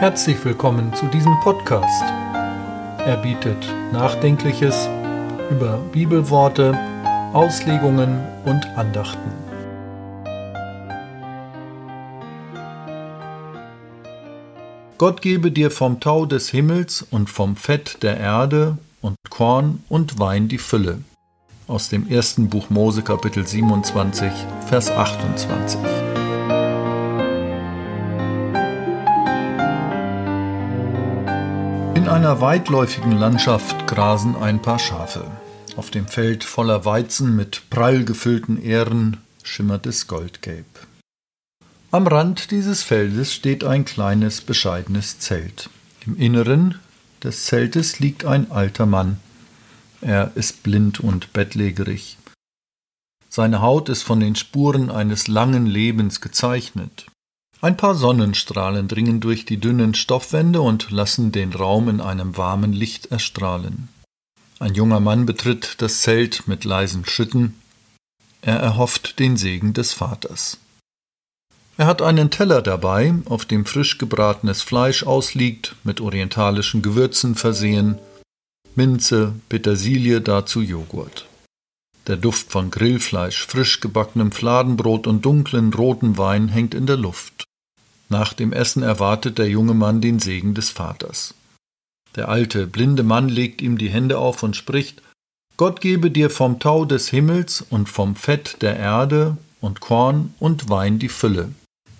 Herzlich willkommen zu diesem Podcast. Er bietet Nachdenkliches über Bibelworte, Auslegungen und Andachten. Gott gebe dir vom Tau des Himmels und vom Fett der Erde und Korn und Wein die Fülle. Aus dem ersten Buch Mose Kapitel 27, Vers 28. In einer weitläufigen Landschaft grasen ein paar Schafe. Auf dem Feld voller Weizen mit prall gefüllten Ähren schimmert es goldgelb. Am Rand dieses Feldes steht ein kleines, bescheidenes Zelt. Im Inneren des Zeltes liegt ein alter Mann. Er ist blind und bettlägerig. Seine Haut ist von den Spuren eines langen Lebens gezeichnet. Ein paar Sonnenstrahlen dringen durch die dünnen Stoffwände und lassen den Raum in einem warmen Licht erstrahlen. Ein junger Mann betritt das Zelt mit leisen Schritten. Er erhofft den Segen des Vaters. Er hat einen Teller dabei, auf dem frisch gebratenes Fleisch ausliegt, mit orientalischen Gewürzen versehen, Minze, Petersilie, dazu Joghurt. Der Duft von Grillfleisch, frisch gebackenem Fladenbrot und dunklen roten Wein hängt in der Luft. Nach dem Essen erwartet der junge Mann den Segen des Vaters. Der alte, blinde Mann legt ihm die Hände auf und spricht Gott gebe dir vom Tau des Himmels und vom Fett der Erde und Korn und Wein die Fülle.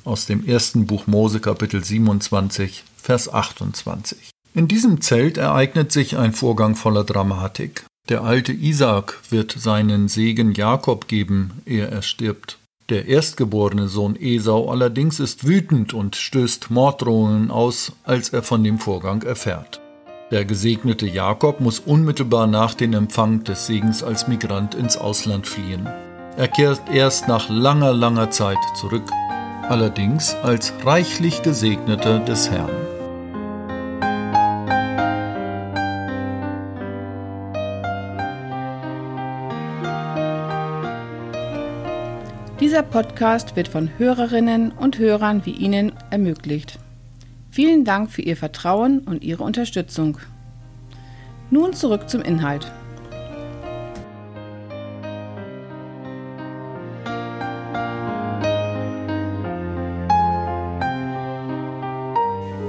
Aus dem ersten Buch Mose Kapitel 27, Vers 28. In diesem Zelt ereignet sich ein Vorgang voller Dramatik. Der alte Isaak wird seinen Segen Jakob geben, ehe er stirbt. Der erstgeborene Sohn Esau allerdings ist wütend und stößt Morddrohungen aus, als er von dem Vorgang erfährt. Der gesegnete Jakob muss unmittelbar nach dem Empfang des Segens als Migrant ins Ausland fliehen. Er kehrt erst nach langer, langer Zeit zurück, allerdings als reichlich Gesegneter des Herrn. Dieser Podcast wird von Hörerinnen und Hörern wie Ihnen ermöglicht. Vielen Dank für Ihr Vertrauen und Ihre Unterstützung. Nun zurück zum Inhalt.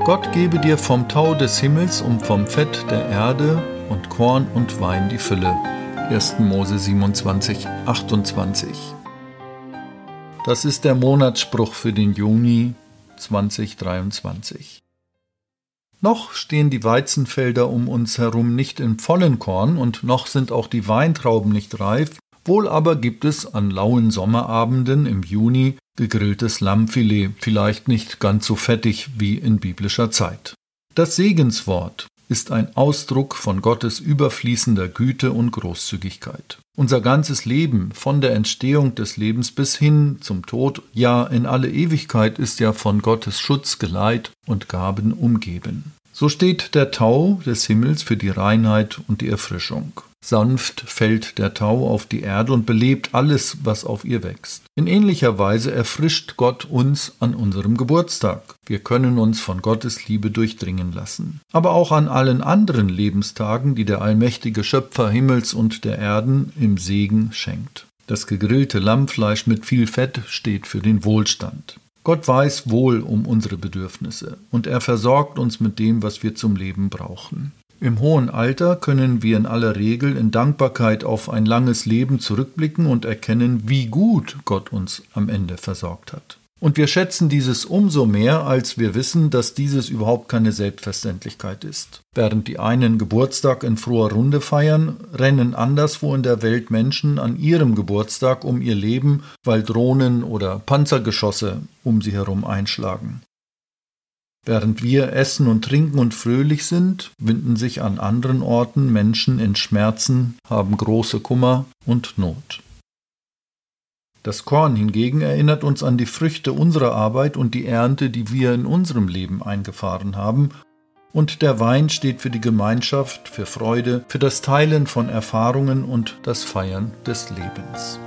Gott gebe dir vom Tau des Himmels und vom Fett der Erde und Korn und Wein die Fülle. 1. Mose 27, 28. Das ist der Monatsspruch für den Juni 2023. Noch stehen die Weizenfelder um uns herum nicht im vollen Korn und noch sind auch die Weintrauben nicht reif, wohl aber gibt es an lauen Sommerabenden im Juni gegrilltes Lammfilet, vielleicht nicht ganz so fettig wie in biblischer Zeit. Das Segenswort ist ein Ausdruck von Gottes überfließender Güte und Großzügigkeit. Unser ganzes Leben, von der Entstehung des Lebens bis hin zum Tod, ja in alle Ewigkeit, ist ja von Gottes Schutz, Geleit und Gaben umgeben. So steht der Tau des Himmels für die Reinheit und die Erfrischung. Sanft fällt der Tau auf die Erde und belebt alles, was auf ihr wächst. In ähnlicher Weise erfrischt Gott uns an unserem Geburtstag. Wir können uns von Gottes Liebe durchdringen lassen. Aber auch an allen anderen Lebenstagen, die der allmächtige Schöpfer Himmels und der Erden im Segen schenkt. Das gegrillte Lammfleisch mit viel Fett steht für den Wohlstand. Gott weiß wohl um unsere Bedürfnisse und er versorgt uns mit dem, was wir zum Leben brauchen. Im hohen Alter können wir in aller Regel in Dankbarkeit auf ein langes Leben zurückblicken und erkennen, wie gut Gott uns am Ende versorgt hat. Und wir schätzen dieses umso mehr, als wir wissen, dass dieses überhaupt keine Selbstverständlichkeit ist. Während die einen Geburtstag in froher Runde feiern, rennen anderswo in der Welt Menschen an ihrem Geburtstag um ihr Leben, weil Drohnen oder Panzergeschosse um sie herum einschlagen. Während wir essen und trinken und fröhlich sind, winden sich an anderen Orten Menschen in Schmerzen, haben große Kummer und Not. Das Korn hingegen erinnert uns an die Früchte unserer Arbeit und die Ernte, die wir in unserem Leben eingefahren haben, und der Wein steht für die Gemeinschaft, für Freude, für das Teilen von Erfahrungen und das Feiern des Lebens.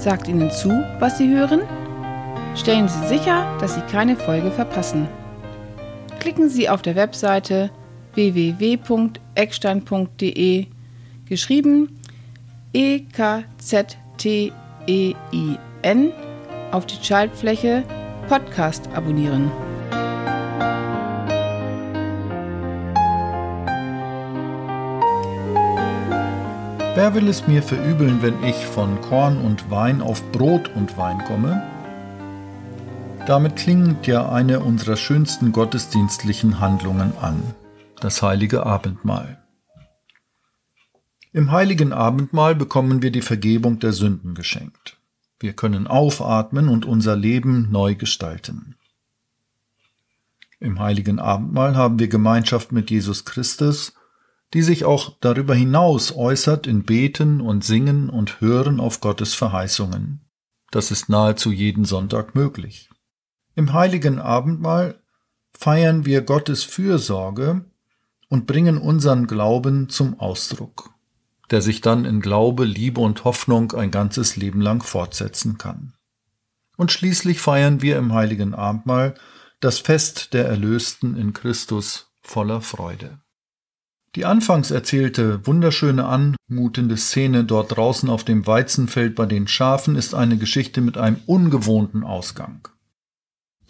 Sagt Ihnen zu, was Sie hören? Stellen Sie sicher, dass Sie keine Folge verpassen. Klicken Sie auf der Webseite www.eckstein.de geschrieben E K Z T E I N auf die Schaltfläche Podcast abonnieren. Wer will es mir verübeln, wenn ich von Korn und Wein auf Brot und Wein komme? Damit klingt ja eine unserer schönsten gottesdienstlichen Handlungen an, das heilige Abendmahl. Im heiligen Abendmahl bekommen wir die Vergebung der Sünden geschenkt. Wir können aufatmen und unser Leben neu gestalten. Im heiligen Abendmahl haben wir Gemeinschaft mit Jesus Christus, die sich auch darüber hinaus äußert in Beten und Singen und Hören auf Gottes Verheißungen. Das ist nahezu jeden Sonntag möglich. Im heiligen Abendmahl feiern wir Gottes Fürsorge und bringen unseren Glauben zum Ausdruck, der sich dann in Glaube, Liebe und Hoffnung ein ganzes Leben lang fortsetzen kann. Und schließlich feiern wir im heiligen Abendmahl das Fest der Erlösten in Christus voller Freude. Die anfangs erzählte, wunderschöne, anmutende Szene dort draußen auf dem Weizenfeld bei den Schafen ist eine Geschichte mit einem ungewohnten Ausgang.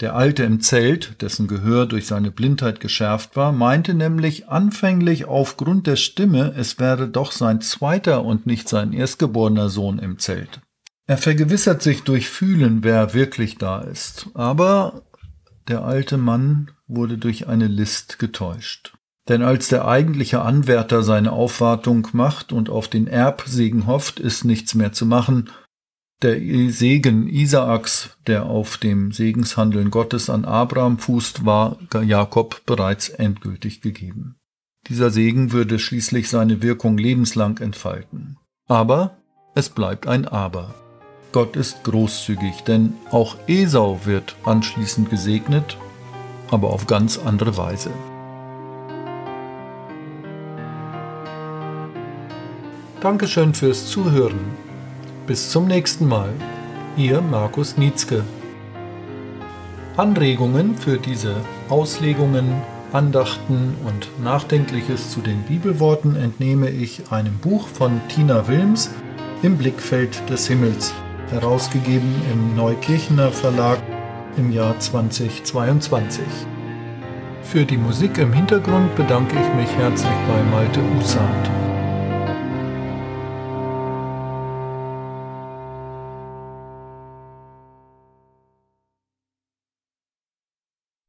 Der Alte im Zelt, dessen Gehör durch seine Blindheit geschärft war, meinte nämlich anfänglich aufgrund der Stimme, es wäre doch sein zweiter und nicht sein erstgeborener Sohn im Zelt. Er vergewissert sich durch Fühlen, wer wirklich da ist, aber der alte Mann wurde durch eine List getäuscht. Denn als der eigentliche Anwärter seine Aufwartung macht und auf den Erbsegen hofft, ist nichts mehr zu machen. Der Segen Isaaks, der auf dem Segenshandeln Gottes an Abraham fußt, war Jakob bereits endgültig gegeben. Dieser Segen würde schließlich seine Wirkung lebenslang entfalten. Aber es bleibt ein Aber. Gott ist großzügig, denn auch Esau wird anschließend gesegnet, aber auf ganz andere Weise. Dankeschön fürs Zuhören. Bis zum nächsten Mal. Ihr Markus Nietzke. Anregungen für diese Auslegungen, Andachten und Nachdenkliches zu den Bibelworten entnehme ich einem Buch von Tina Wilms im Blickfeld des Himmels, herausgegeben im Neukirchener Verlag im Jahr 2022. Für die Musik im Hintergrund bedanke ich mich herzlich bei Malte Usart.